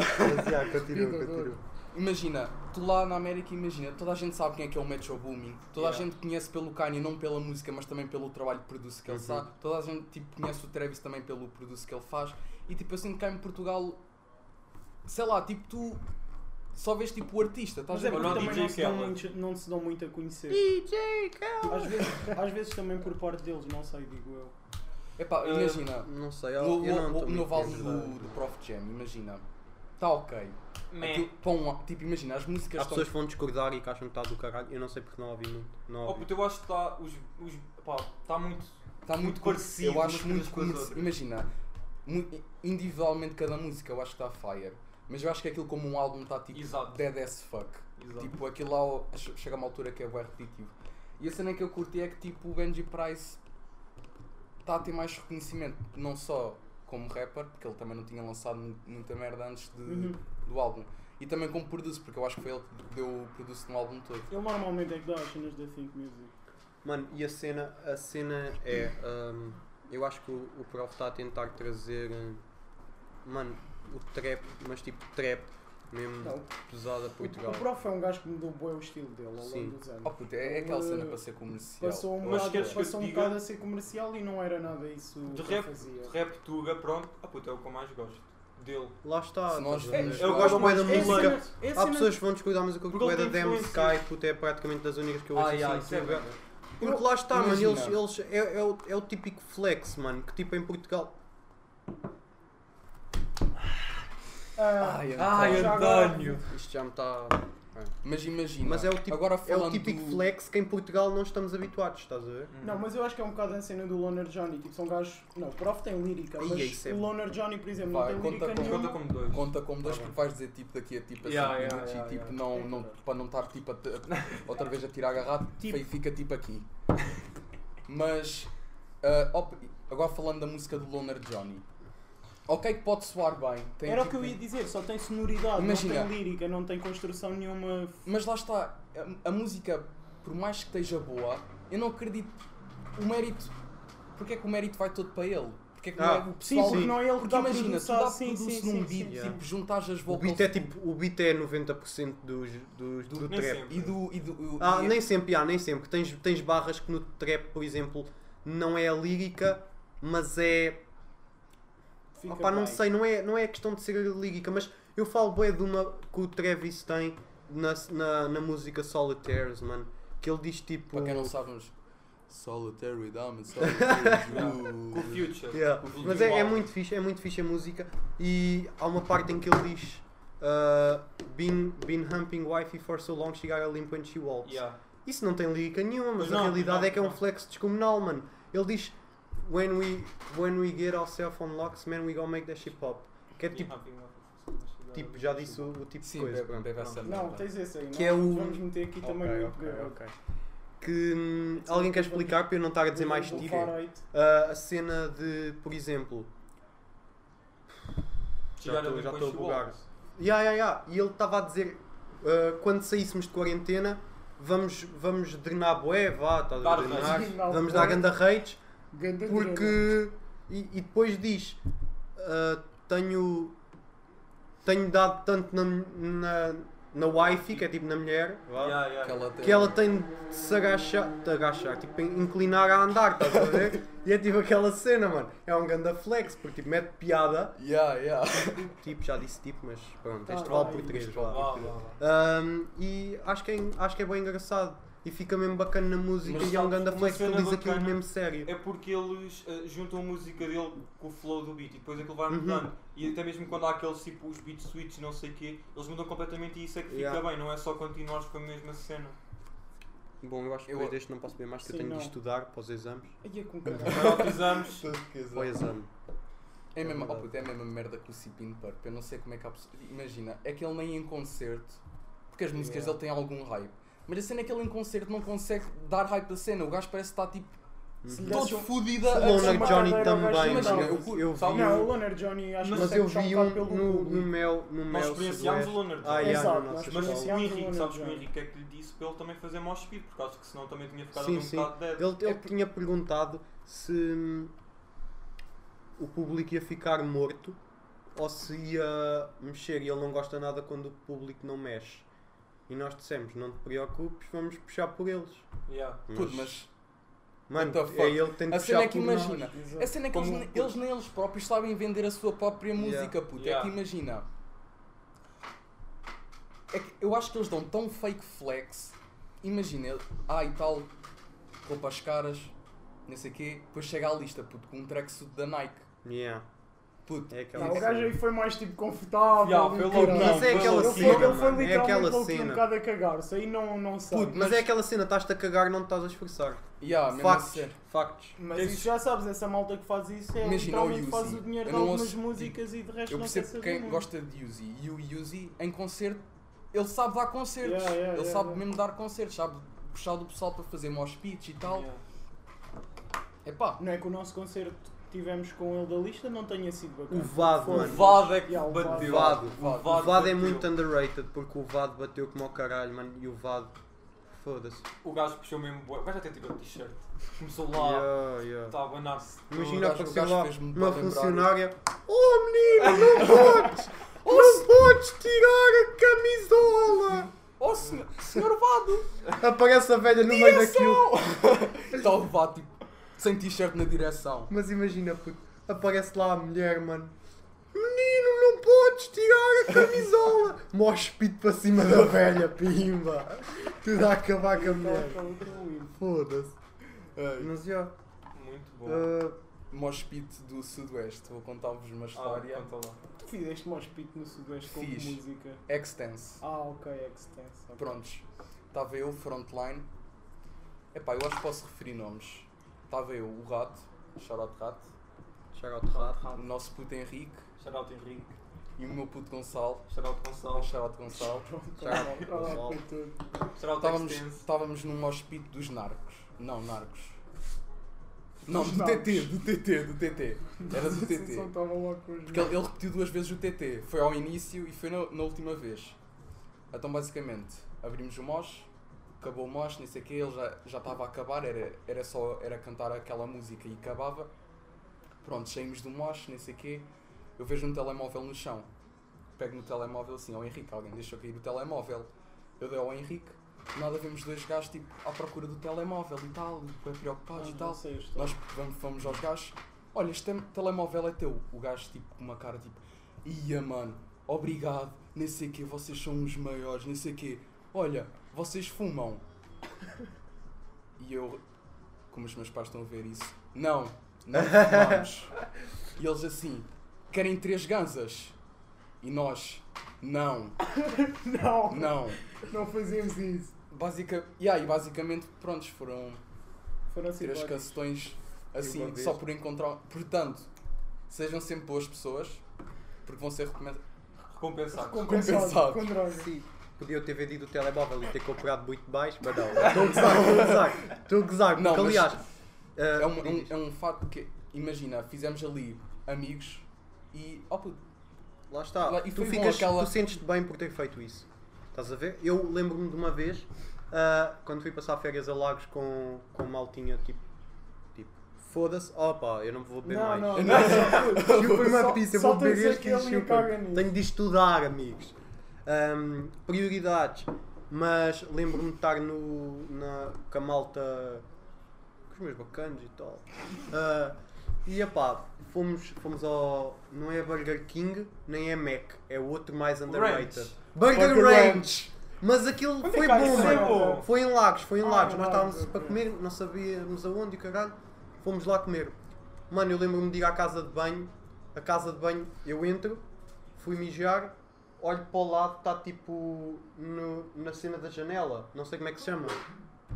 Mas, continua, continua. Imagina, tu lá na América, imagina, toda a gente sabe quem é que é o Metro Booming, toda a Yeah. gente conhece pelo Kanye, não pela música, mas também pelo trabalho que produz que ele Uhum. sabe, toda a gente tipo, conhece o Travis também pelo produce que ele faz, e tipo, eu sinto que cá em Portugal, sei lá, tipo, tu só vês tipo o artista, estás Mas é a ver? porque Olha o também DJ não se, dão muito, não se dão muito a conhecer. DJ Às vezes, às vezes também por parte deles, não sei, digo eu. Epá, Uh, imagina, Não sei, eu, no, eu não o- estou o muito novo álbum dentro do, do Prof Jam, imagina, está ok. Meh. Aquilo, pá, um- tipo, imagina, as músicas Há estão... pessoas que vão discordar e que acham que está do caralho. Eu não sei porque não ouvi muito. Não Oh, ouvi. puto, eu acho que está. Os, os, pá, está muito. Está muito, parecido Eu acho muito coisas com as comerci- outras. Imagina, mu- individualmente cada música eu acho que está fire. Mas eu acho que aquilo como um álbum está tipo Exato. dead as fuck. Exato. Tipo, aquilo lá chega a uma altura que é bem repetitivo. E a cena que eu curti é que tipo o Benji Price está a ter mais reconhecimento, não só como rapper, porque ele também não tinha lançado mu- muita merda antes de, Uhum. do álbum. E também como produce, porque eu acho que foi ele que deu o produce no álbum todo. Ele normalmente é que dá as cenas da Think Music. Mano, e a cena, a cena é. hum, eu acho que o, o Prof está a tentar trazer. hum, mano, o trap, mas tipo trap mesmo Não. pesado a O, Portugal. o Prof é um gajo que mudou bem o estilo dele ao Sim. longo dos anos. Oh puto, é, é aquela cena para ser comercial. Passou um, Mas bocado, que eu passou um diga? bocado a ser comercial e não era nada isso De que rap, fazia. de rap Tuga, pronto. Ah, puto, é o que eu mais gosto. Dele. Lá está. Se nós vemos- Eu eu gosto da mais- é música. é Há pessoas que vão discordar, mas curto ele é da Damn. Sky, puto, é praticamente das únicas que eu ouço ai, assim. isso é. Porque lá está, mano, eles, eles é, é, o, é o típico flex, mano, que tipo em Portugal. Ah, Ai, Ai, Já agora- António! Isto já me está. Mas imagina, Mas é o tipo, agora é o típico do- flex que em Portugal não estamos habituados, estás a ver? Não, mas eu acho que é um bocado a cena do Loner Johnny. Tipo, são gajos. Não, o Prof tem lírica, Ai, mas é- o Loner Johnny, por exemplo, Vai, não tem conta lírica nenhuma. Conta como dois. Conta como dois Tá porque vais dizer tipo daqui a tipo a Yeah, 5 yeah, minutos yeah, e tipo yeah. não, não, para não estar tipo a outra vez a tirar a garrafa Tipo- e fica tipo aqui. Mas ah, op- agora falando da música do Loner Johnny. Ok que pode soar bem. tem, Era o tipo, que eu ia dizer, só tem sonoridade, Imagina. não tem lírica, não tem construção nenhuma. Mas lá está, a, a música, por mais que esteja boa, eu não acredito. O mérito. Porque é que o mérito vai todo para ele? Porque é que Ah, não é o Sim, pessoal. porque não é ele que Porque dá imagina, tu produção. dá sim, produce sim, num sim, beat, sim, yeah. tipo, juntas as O vocals. beat é tipo, o beat é 90% dos, dos, do, Nem trap. sempre. E do. E do Ah, e- nem sempre, ah, nem sempre. Tens, tens barras que no trap, por exemplo, não é a lírica, mas é. Fica Opá, não bem. sei, não é, não é questão de ser a lírica, mas eu falo bué de uma que o Travis tem na, na, na música Solitaires, mano. Que ele diz tipo. Para quem não sabe, mas Solitary Diamond, Solitary Com. Future. Yeah. Com Mas é, é muito fixe, é muito fixe a música e há uma parte em que ele diz uh, been, been humping wifey for so long she got a limp when she walks. Yeah. Isso não tem lírica nenhuma, mas a não, realidade não, é que é um flex descomunal, mano. Ele diz when we, when we get ourselves on locks, man, we gonna make that shit pop. Que é tipo, tipo já disse o, o tipo Sim, de coisa. bebe, pronto. bebe essa Não, tens esse aí. Que não? é o- Vamos meter aqui também Ok, o ok, Good Girl. ok. Que hum, alguém quer explicar para eu não estar a dizer mais tipo uh, a cena de, por exemplo, já estou a bugar. Ya, ya, ya. E ele estava a dizer, uh, quando saíssemos de quarentena, vamos, vamos drenar bué, vá, estás a drenar, vamos dar ganda rates, Ganda porque... E, e depois diz, uh, tenho, tenho dado tanto na, na, na wifi, que é tipo na mulher, Yeah, yeah. Que ela tem- que ela tem de se agachar, de agachar, tipo, inclinar a andar, estás a ver? e é tipo aquela cena, mano. É um ganda flex, porque tipo, mete piada, Yeah, yeah. tipo, já disse tipo, mas pronto, Tá, este vale por três, Vá, vá. vá, vá. Um, e acho que, é, acho que é bem engraçado. E fica mesmo bacana na música Mas e é um ganda flex que diz aquilo mesmo sério. É porque eles eh, juntam a música dele com o flow do beat e depois aquilo vai Uhum. mudando. E até mesmo quando há aqueles tipo os beat switch, não sei o quê, eles mudam completamente e isso é que fica Yeah. bem, não é só continuares com a mesma cena. Bom, eu acho que Eu- depois deste não posso ver mais, que eu tenho de não. estudar para os exames. Ai, é com. Para o exame. É mesmo, oh, puto, é a mesma merda que o Cipin Purp. Eu não sei como é que há. Imagina, é que ele nem em concerto. Porque as músicas Yeah. dele têm algum hype. Mas a cena é que ele em concerto não consegue dar hype à cena. O gajo parece estar tipo. Lhe todo fodida. se a- desse Loner Johnny também, Imagina, eu Eu vi Não, o Loner Johnny acho que Mas consegue eu vi um pelo no, no Mel, no Nós Mel experienciámos o. Loner. Ah, yeah, Exato, no Mas o Henrique, o sabes que o Henrique é que lhe disse para ele também fazer mosh speed, porque acho que senão também tinha ficado Sim, um sim. bocado dead. Ele, ele tinha perguntado se hum, o público ia ficar morto ou se ia mexer e ele não gosta nada quando o público não mexe. E nós dissemos, não te preocupes, vamos puxar por eles. Yeah. Puto, mas. mano, é ele que tem de A puxar cena é que por imagina. A cena é que eles, eles nem eles próprios sabem vender a sua própria Yeah. música, puto. É Yeah. que imagina. É que eu acho que eles dão tão fake flex. Imagina, ele- ah e tal, roupa as caras, não sei o quê. Depois chega à lista, puto, com um tracksuit da Nike. Yeah. Puto, É aquela Não, o cena. gajo aí foi mais tipo confortável. Yeah, foi logo, Mas é Não, aquela Ele cena, foi, ele foi mano, é literalmente aquela logo um cena. bocado a cagar-se. Aí não, não sei. Puto, Mas é aquela cena, estás-te a cagar, não te estás a esforçar. yeah, mesmo Factos. Factos. Mas Tens- isso já sabes, essa malta que faz isso é Imagina o literalmente faz Uzi. o dinheiro de não algumas ouço- músicas e de resto Eu não quer percebo saber. quem não. gosta de Uzi e o Uzi em concerto, ele sabe dar concertos. Yeah, yeah, ele yeah, sabe yeah. mesmo dar concertos, sabe puxar do pessoal para fazer mosh pitch e tal. Yeah. Epá, Não é que o nosso concerto tivemos com ele da lista não tenha sido bacana. O Vado, Foi. O. Vado é que Yeah, o Vado. bateu. Vado. Vado. O Vado é bateu. muito underrated porque o Vado bateu como ao caralho, mano. E o Vado. Foda-se. O gajo puxou mesmo. bué. O gajo até tirou a t-shirt. Começou lá. Yeah, yeah. Está a abanar-se. Imagina O o gajo lá uma lembrar- funcionária. Oh menino, não podes! não podes tirar a camisola! oh senhor, senhor Vado! Aparece a velha no meio daquilo. Está o Vado tipo, sem t-shirt na direção. Mas imagina, puto, aparece lá a mulher, mano. Menino, não podes tirar a camisola! Mospito para cima da velha, pimba! Tudo a acabar com a mulher. Foda-se. Mas já. Muito bom. uh, do Sudoeste, vou contar-vos uma Ah, história. conta lá. Tu fizeste mospito no Sudoeste com Fiz. música. Extense. Ah, ok, extense. ok. Prontos. Estava eu, frontline. Epá, eu acho que posso referir nomes. Estava eu, o Rato, shoutout Rato, Shout rato. o nosso puto Henrique Shoutout Henrique. e o meu puto Gonçalo. Shoutout Gonçalo. Shoutout Gonçalo. Shout Ah, Gonçalo. Shoutout Estávamos, estávamos num hospício dos narcos. Não, narcos. Não, do. TT, do TT, do TT. Era do TT. Porque ele, ele repetiu duas vezes o TT. Foi ao início e foi na, na última vez. Então, basicamente, abrimos o MOS, acabou o MOS, nem sei o quê, ele já, já estava a acabar, era, era só era cantar aquela música e acabava. Pronto, saímos do MOS, nem sei o quê. Eu vejo um telemóvel no chão. Pego no telemóvel assim, ao Henrique, alguém deixou cair o telemóvel. Eu dei ao Henrique, nada vemos dois gajos tipo à procura do telemóvel e tal, bem preocupados e Ah, tal. não sei. Nós vamos, vamos aos gajos. Olha, este telemóvel é teu. O gajo, tipo, com uma cara tipo, ia mano, obrigado, nem sei o quê, vocês são os maiores, nem sei o quê. Olha, vocês fumam. E eu, como os meus pais estão a ver isso, não, não fumamos. e eles assim, querem três ganzas. E nós, não, Não, não. não fazíamos isso. Basica... Yeah, e basicamente, prontos, foram Foram três simpáticos. castões assim, só por encontrar. Portanto, sejam sempre boas pessoas, porque vão ser recomendadas. Recompensado. Compensado Compensado. com droga. Sim. Podia eu ter vendido o telemóvel e ter comprado muito baixo, mas não. Estou a gozar, estou a gozar. Estou a gozar. Não, Porque, aliás. ah, É um, é, um, diz. é um fato que, imagina, fizemos ali amigos e. Oh, puto, Lá está. Lá- e tu, ficas, aquela- tu sentes-te bem por ter feito isso. Estás a ver? Eu lembro-me de uma vez, ah, quando fui passar férias a Lagos com, com maltinha, tipo, tipo foda-se, opa, eu não vou beber Não, mais. não, Não. não. Chupem-me a Só- pizza, eu só vou beber este e nisso. Tenho de estudar, amigos. Ahm, prioridades. Mas lembro-me de estar no, na, com a malta, com os meus bacanos e tal. Ah, e epá, fomos, fomos ao. Não é Burger King, nem é Mac, é o outro mais underrated. Burger, Ranch! Mas aquilo Onde é foi bom, mano. bom. Foi em Lagos, foi em Ah, Lagos. Nós estávamos para comer, não sabíamos aonde e o caralho. Fomos lá comer. Mano, eu lembro-me de ir à casa de banho. A casa de banho, eu entro, fui mijar, olho para o lado, está tipo no- na cena da janela. Não sei como é que se chama.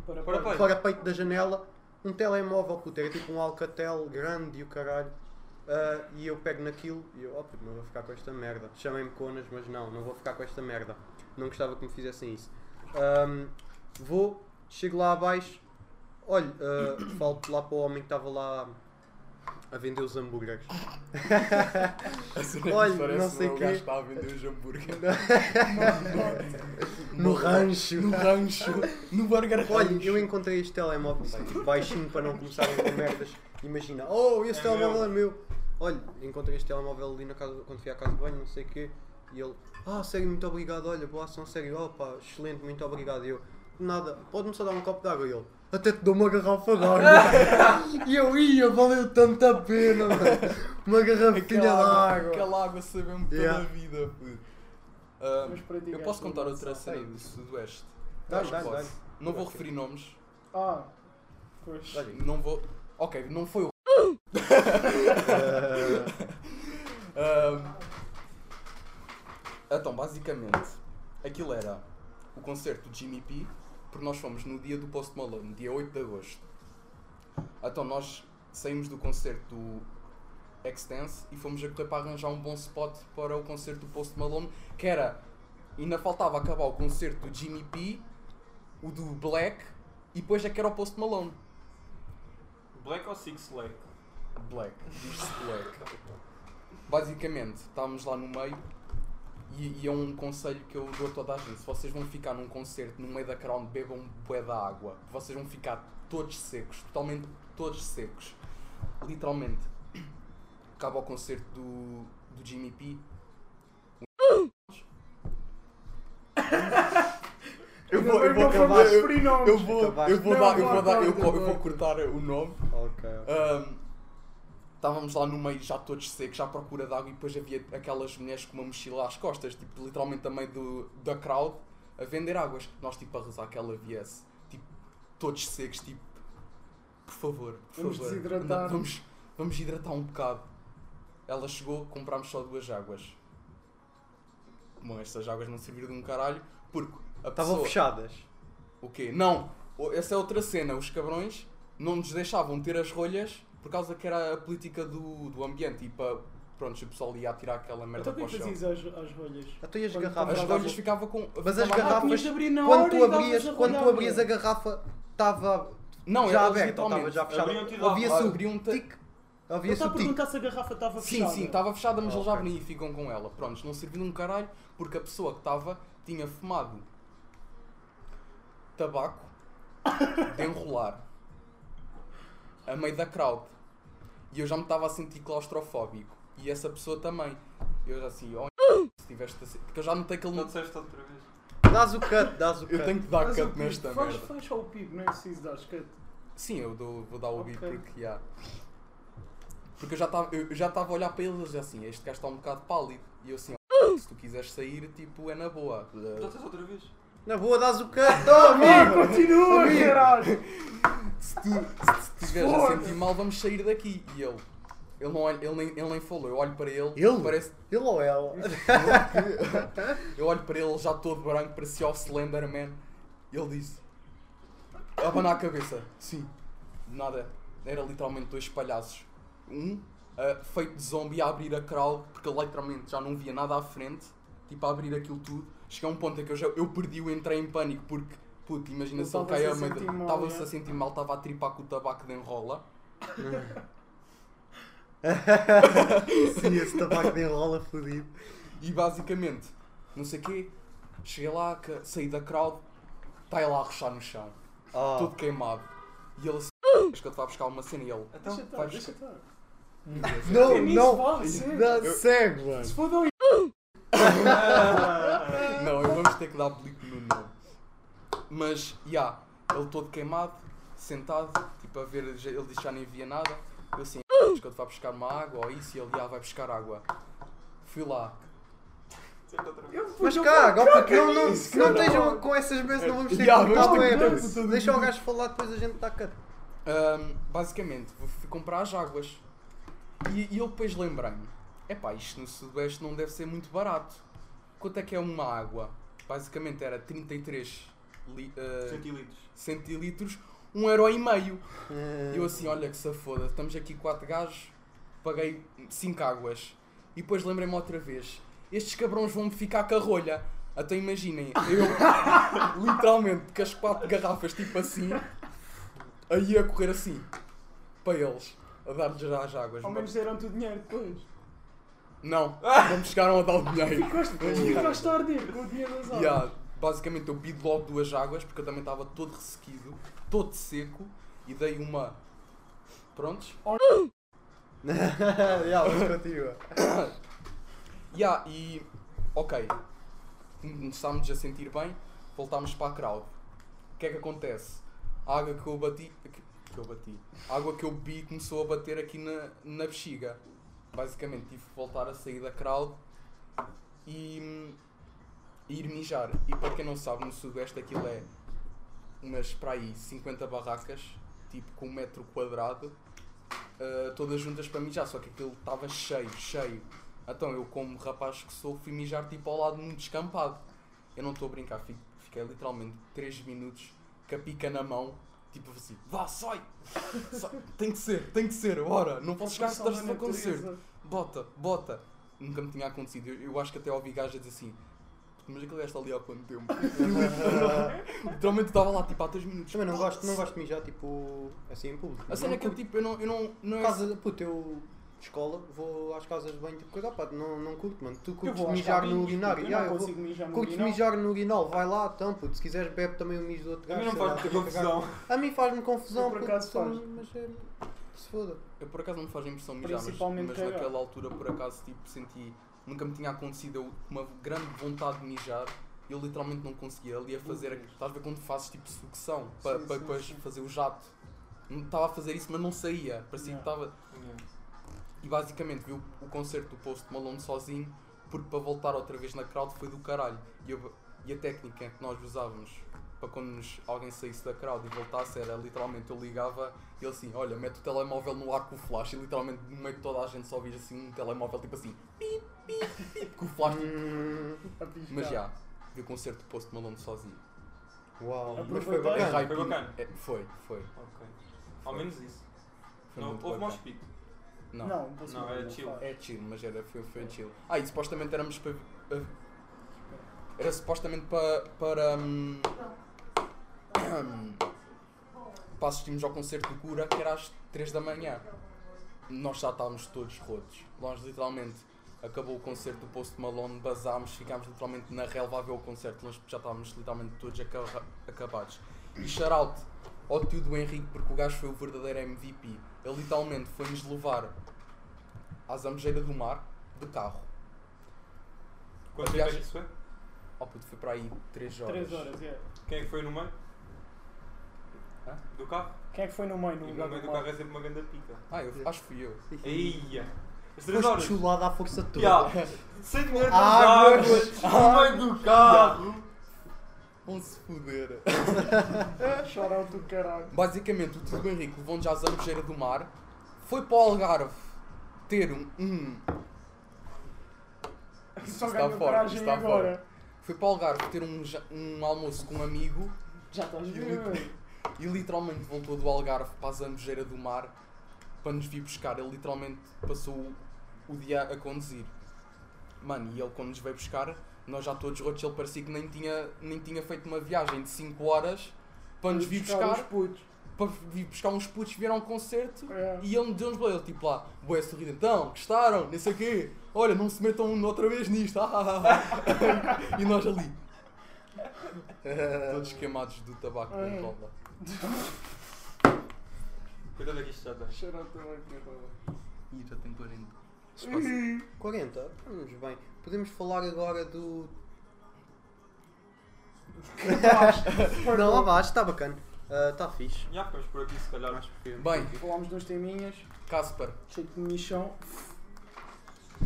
Para, Para, para. Fora peito da janela, um telemóvel, puta, era tipo um Alcatel grande e o caralho. Ah, e eu pego naquilo e eu, oh puto, não vou ficar com esta merda. Chamem-me conas, mas não, não vou ficar com esta merda. Não gostava que me fizessem isso. Ahm, vou, chego lá abaixo, olho, ah, falo lá para o homem que estava lá a vender os hambúrgueres. cena Olha, não sei o quê. está a vender os hambúrgueres. no rancho. No rancho, no burger Olha, eu encontrei este telemóvel baixinho para não começarem com merdas. Imagina, oh, esse É telemóvel meu. é meu. Olha, encontrei este telemóvel ali na casa, quando fui à casa de banho, não sei o quê. E ele, ah, sério, muito obrigado. Olha, boa ação, sério, oh pá, excelente, muito obrigado. E eu, nada, pode-me só dar um copo de água? E ele, até te dou uma garrafa de água. e eu ia, valeu tanta pena, mano. Uma garrafinha de água, água. aquela água sabemos pela Yeah. vida. puto. Ti, eu posso contar outra cena do Sudoeste? Dá, dá, dá. Não vou referir nomes. Ah, pois. Não vou. Ok, não foi o. eh, Ahm, então, basicamente, aquilo era o concerto do Jimmy P, porque nós fomos no dia do Post Malone, dia 8 de agosto. Então, nós saímos do concerto do Extense e fomos a correr para arranjar um bom spot para o concerto do Post Malone, que era. Ainda faltava acabar o concerto do Jimmy P, o do Black e depois é que era o Post Malone. Black ou Six Leg? Black, diz-se Black. Basicamente, estávamos lá no meio e, e é um conselho que eu dou a toda a gente. Se vocês vão ficar num concerto no meio da crowd, bebam um bué da água. Vocês vão ficar todos secos, totalmente todos secos. Literalmente. Acaba o concerto do, do Jimmy P. Eu vou, eu vou acabar. Eu, eu vou, eu vou dar, eu vou dar, eu, vou corta. cortar o nome. ok. Ahm, estávamos lá no meio, já todos secos, já à procura de água, e depois havia aquelas mulheres com uma mochila às costas, tipo, literalmente a meio do, da crowd, a vender águas. Nós, tipo, a rezar que ela viesse, tipo, todos secos, tipo, por favor, por Vamos favor. desidratar. não, Vamos, vamos hidratar um bocado. Ela chegou, comprámos só duas águas. Bom, estas águas não serviram de um caralho, porque a Estavam pessoa... fechadas. O quê? Não, essa é outra cena. Os cabrões não nos deixavam ter as rolhas por causa que era a política do, do ambiente e para. Pronto, o pessoal ia tirar aquela merda Então o para que o é que chão. fazias às, às rolhas? Até e as garrafas As rolhas ficava com. Mas as ficava- garrafas- quando tu abrias, a quando tu abrias a garrafa, estava Não, já aberta, estava já fechada. e o Abriam-te- tic, Eu ouvia-se estava a perguntar se a garrafa estava Sim, fechada. sim, estava fechada, mas Ah, eles já ok. vêm e ficam com ela. Prontos, não serviu um caralho porque a pessoa que estava tinha fumado tabaco de enrolar a meio da crowd. E eu já me estava a sentir claustrofóbico. E essa pessoa também. Eu já assim, oh, se tiveste assim. Porque eu já notei que ele Não não. disseste outra vez. Dás o cut, dás o cut. Eu tenho que dar Mas o cut nesta faz, merda. Faz só o PIB, não é preciso dar cut. Sim, eu dou- vou dar o Ok. porque já. Porque eu já estava eu já estava a olhar para eles e assim, este gajo está um bocado pálido. E eu assim, "Oh, se tu quiseres sair, tipo, é na boa. Não disseste outra vez. Na boa, dás o canto, amigo! continua, caralho! Se tu se estiveres a sentir mal, vamos sair daqui. E ele, ele, não olha, ele, nem, ele nem falou. Eu olho para ele, Ele? parece. Ele ou ela? Eu olho para ele já todo branco, parecia o Slenderman. E ele disse: Abana a cabeça. Sim, nada. Era literalmente dois palhaços. Um ah, feito de zombie a abrir a crowd, porque ele literalmente já não via nada à frente, tipo a abrir aquilo tudo. Cheguei a um ponto em que eu, já, eu perdi-o, entrei em pânico, porque, puto, imagina se ele estava-se caia a meio. Estava-se a sentir mal, estava a tripar com o tabaco de enrola. Sim, esse tabaco de enrola fodido. E basicamente, não sei o quê, cheguei lá, saí da crowd, está ele lá a rochar no chão, Ah. todo queimado. E ele assim, acho que eu te vai buscar uma cena e ele. Então, Deixa vai deixa estar. Não, não, não, segue, mano. Se eu vamos ter que dar blip no nome. Mas, já, ele todo queimado, sentado, tipo a ver, ele disse que já nem via nada. Eu assim, acho que eu te vai buscar uma água ou isso, e ele já vai buscar água. Fui lá, Mas caga, ó, porque não, não, nisso, não estejam com essas vezes, não vamos ter que Yeah, que o cortar Deixa o isso. gajo falar, depois a gente taca. Ahm, basicamente, vou- fui comprar as águas. E, e eu depois lembrei-me: epá, isto no Sudoeste não deve ser muito barato. Quanto é que é uma água? Basicamente era 33 li, ah, centilitros. centilitros, 1 euro e meio. E eu assim, olha que se foda, estamos aqui 4 gajos, paguei 5 águas. E depois lembrei-me outra vez: estes cabrões vão-me ficar com a rolha. Até imaginem, eu literalmente com as 4 garrafas tipo assim, aí a correr assim, para eles, a dar-lhes as águas. Ao menos deram-te o dinheiro depois. Não, não me chegaram a dar o dinheiro. Ficaste, ficaste a arder com o dinheiro das águas. Yeah, basicamente eu bebi logo duas águas porque eu também estava todo ressequido, todo seco e dei uma. Prontos? yeah, mas continua. Yeah, e. Ok. Começámos a sentir bem, voltámos para a crowd. O que é que acontece? A água que eu bati. Que, que eu bati. A água que eu bebi começou a bater aqui na, na bexiga. Basicamente tive que voltar a sair da crowd e. e ir mijar. E para quem não sabe, no Sudoeste aquilo é umas para aí 50 barracas, tipo com um metro quadrado, uh, todas juntas para mijar, só que aquilo estava cheio, cheio. Então eu, como rapaz que sou, fui mijar tipo ao lado de um descampado. Eu não estou a brincar, fi- fiquei literalmente 3 minutos com a pica na mão, tipo assim, vá, sai! sai tem que ser, tem que ser, bora! Não posso chegar se Salva estás a a acontecer. Bota, bota! Nunca me tinha acontecido. Eu, eu acho que até ouvi dizer assim, mas aquele gajo está ali há quanto tempo? Literalmente estava lá tipo há 3 minutos. Também não gosto, não gosto de mijar tipo assim em público. A cena é que eu tipo, eu não. Eu não, não é Casa, puto, eu escola vou às casas de banho tipo coisa, pá, não, não curto, mano. Tu curtes mijar no urinário. Yeah, não eu vou- consigo mijar no Curtes mijar no urinal, vai lá, então, puto, se quiseres bebe também o mijo do outro A gajo. mim não faz muita confusão. A mim faz-me confusão, por acaso, faz. mas é, se foda. Eu por acaso não me faz impressão mijar, mas, naquela altura por acaso tipo senti. Nunca me tinha acontecido uma grande vontade de mijar e eu literalmente não conseguia. Ali a fazer. Estás a ver quando fazes tipo sucção para depois fazer o jato. Não Estava a fazer isso, mas não saía. Parecia Yeah. que estava. E basicamente vi o, concerto do Post Malone sozinho, porque para voltar outra vez na crowd foi do caralho. E, eu- e a técnica que nós usávamos para quando nos- alguém saísse da crowd e voltasse era literalmente eu ligava e ele assim: Olha, mete o telemóvel no ar com o flash. E literalmente no meio de toda a gente só ouvia assim um telemóvel tipo assim, pip, pip, pip, com o flash. tipo- Hum. Mas já, vi o concerto do Post Malone sozinho. uau, mas foi bacana. Foi bacana? é, foi, foi. Ok. Ao menos isso. foi Não, houve bacana. mosh pit. Não. Não, não, Não, é chill. É chill, mas era, foi, foi chill. Ah, e supostamente éramos para. Era supostamente para. para. hum, para assistirmos ao concerto do Cura, que era às 3 da manhã. Nós já estávamos todos rotos. Nós literalmente. Acabou o concerto do Post Malone, basámos, ficámos literalmente na relva a ver o concerto, nós já estávamos literalmente todos aca- acabados. E shout ao tio do Henrique, porque o gajo foi o verdadeiro MVP. Ele literalmente foi-nos levar à Zambujeira do Mar de carro. Quanto tempo é que isso foi? Oh puto, foi para aí 3 horas. 3 horas, é. Quem é que foi no meio? Hã? Do carro? Quem é que foi no meio, no E lugar no meio do do carro é sempre uma grande pica. Ah, eu, acho que fui eu. Eia! As 3 Foste horas. chulada à força toda. Ya. Sem dinheiro das Águas. águas, no meio do carro. Vão se foder. Out do caralho. Basicamente, o tio Henrique levou-nos já à Zambujeira do Mar, foi para o Algarve ter um. um- Só está fora, está agora. foi para o Algarve ter um, um almoço com um amigo Já estás E bem. e literalmente voltou do Algarve para a Zambujeira do Mar para nos vir buscar. Ele literalmente passou o, o dia a conduzir. Mano, e ele quando nos veio buscar, nós já todos rotos, ele parecia que nem tinha, nem tinha feito uma viagem de 5 horas para nos vir buscar, putos. para vir buscar uns putos que vieram a um concerto É. e ele deu-nos boa, ele tipo lá, boé sorrido, então, gostaram, nem sei o quê, olha, não se metam outra vez nisto, ah, ah, ah." e nós ali, todos queimados do tabaco com É. cola. Cuidado que isto já está. Out também, caralho. Ih, já tem 40. 40? Vamos bem. Podemos falar agora do. Não, abaixo, está bacana. Está fixe. Já ficamos por aqui, se calhar. Acho que Bem, Falámos dos teminhas, Casper, cheio de michão.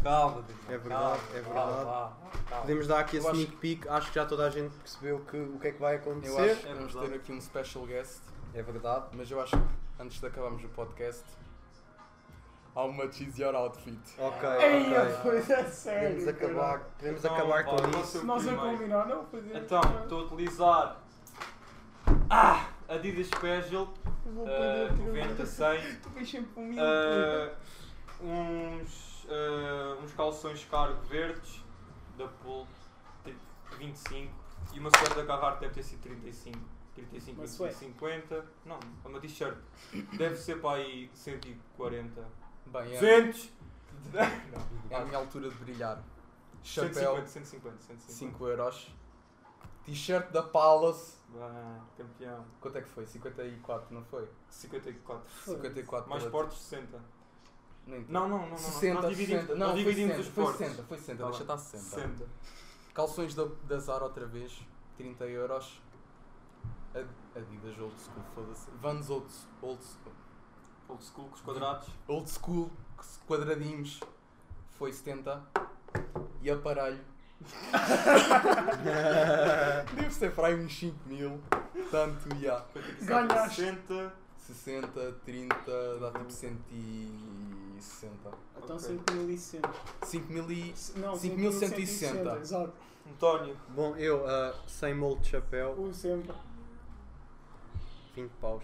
Calma, É verdade, é verdade. Podemos dar aqui a Eu acho- sneak peek. Acho que já toda a gente percebeu que, o que é que vai eu acontecer. acho que É vamos verdade. ter aqui um special guest, É verdade. mas eu acho que antes de acabarmos o podcast, how much is your outfit? Ok, Ei, ok. foi a sério. Podemos acabar, podemos Então, acabar pá, com não isso. Nós a combinar, não fazer. Então, estou a utilizar ah, Adidas Special Vou uh, perder, tiro- 90 100 Tu vais sempre mim. uh, uns, uh, uns calções cargo verdes da Pool tipo 25 e uma suéte da Carhartt deve ter sido 35 35, Uma 25, suéte? 50 não, é uma t-shirt deve ser para aí 140 Bem, é, 200 é a minha altura de brilhar. Chapéu, 150, 150, 150 5 euros. T-shirt da Palace, Bah, campeão quanto é que foi? 54, não foi? 54 54 mais portes 60 Nem não, não, não, não 60, nós dividimos, 60. nós Não, foi dividimos 60, os foi portes 60, foi 60, Tá deixa bem. estar 60. 60 Calções da, da Zara outra vez, 30 euros. Ad- Adidas Old School, foda-se. Vans Old, old, old school com os quadrados old School, quadradinhos, foi 70. E aparelho. Deve ser para aí uns 5 mil. Tanto, já. Ganhaste. 60 60, 30, dá tipo 160. Então Ok. 5160. 5 mil e... Não, 5160. Exato. António Bom, eu, uh, sem molde de chapéu, O sempre. 20 paus.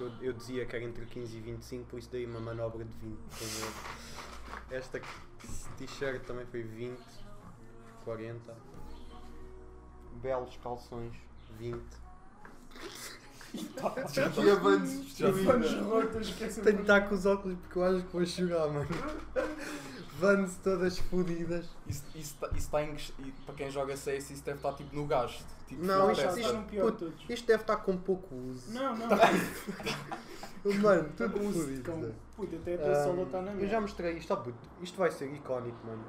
Porque eu, eu dizia que era entre 15 e 25, por isso dei uma manobra de 20. estás a ver? Esta t-shirt também foi 20, 40. Belos calções, 20. e a rotas, Tenho de estar com os óculos porque eu acho que vou chorar, mano. Vans todas fodidas. Isso, isso, tá- isso tá em, para quem joga CS, isso deve estar tipo no gasto. Tipo, Não, na isto-. Isto é no pior todos. Isto deve estar com pouco uso. Não, não. Mano, tudo fodido. Puta, até a tua Ah, sola está na eu minha. já mostrei isto, ah, puto, isto vai ser icónico, mano.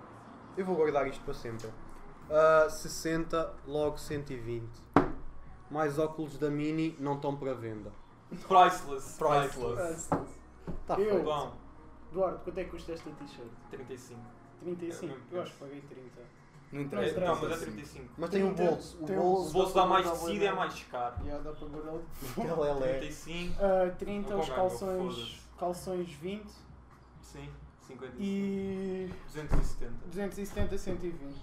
Eu vou guardar isto para sempre. Ah, 60, logo 120. Mais óculos da Mini não estão para venda. Priceless Priceless. Tá Eu? Bom, Duarte, quanto é que custa esta t-shirt? 35 35? É mesmo Eu acho que paguei 30. Não É, interessa. não, mas é assim. 35 Mas tem o 30, bolso. O bolso, O bolso dá mais Dá bué tecido e é mais caro Já dá para guardar. É leve. 35 Ah, 30 Não os calções, calções 20 Sim, 55 e 270 270, 120.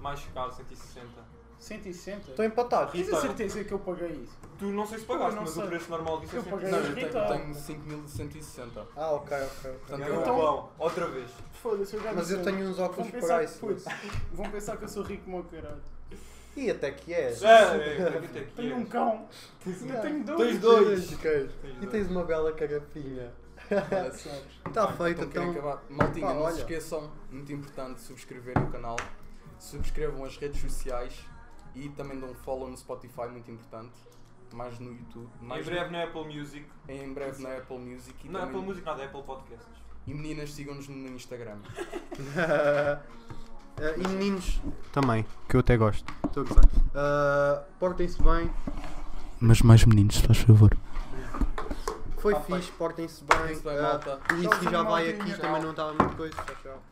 Mais caro, 160 160? Estão empatados. Tens a certeza que eu paguei isso? Tu não sei se pagaste, mas sei. o preço normal disso é Eu paguei. 160 Não, eu tenho, Rita. eu tenho 5160. Ah, ok, ok. Portanto, É eu- muito bom, outra vez Foda-se, eu já Mas eu disse. tenho uns óculos Vão pensar, priceless. putz, vão pensar que eu sou rico como o caralho. E até que é. É, é, Tenho é. um cão. Um- Eu tenho dois. Tens dois. Ok. Tens E dois. tens uma bela carafinha. Sabes? Está feito, Então, então. acabar? Maltinha, Pá, não se olha. esqueçam, muito importante, subscrever o canal. Subscrevam as redes sociais e também dão um follow no Spotify, muito importante. Mais no YouTube. Em Mais breve na Apple Music. em breve na Apple Music. E, Não, também- Apple Music nada, Apple Podcasts. e meninas, sigam-nos no Instagram. Ah, e meninos também, que eu até gosto. Estou a gozar. Ah, Portem-se bem. Mas mais meninos, se faz favor. Foi Tá fixe, portem-se bem. Portem-se bem, Ah, malta. o já vai aqui, também não estava muito coisa. Tchau, tchau.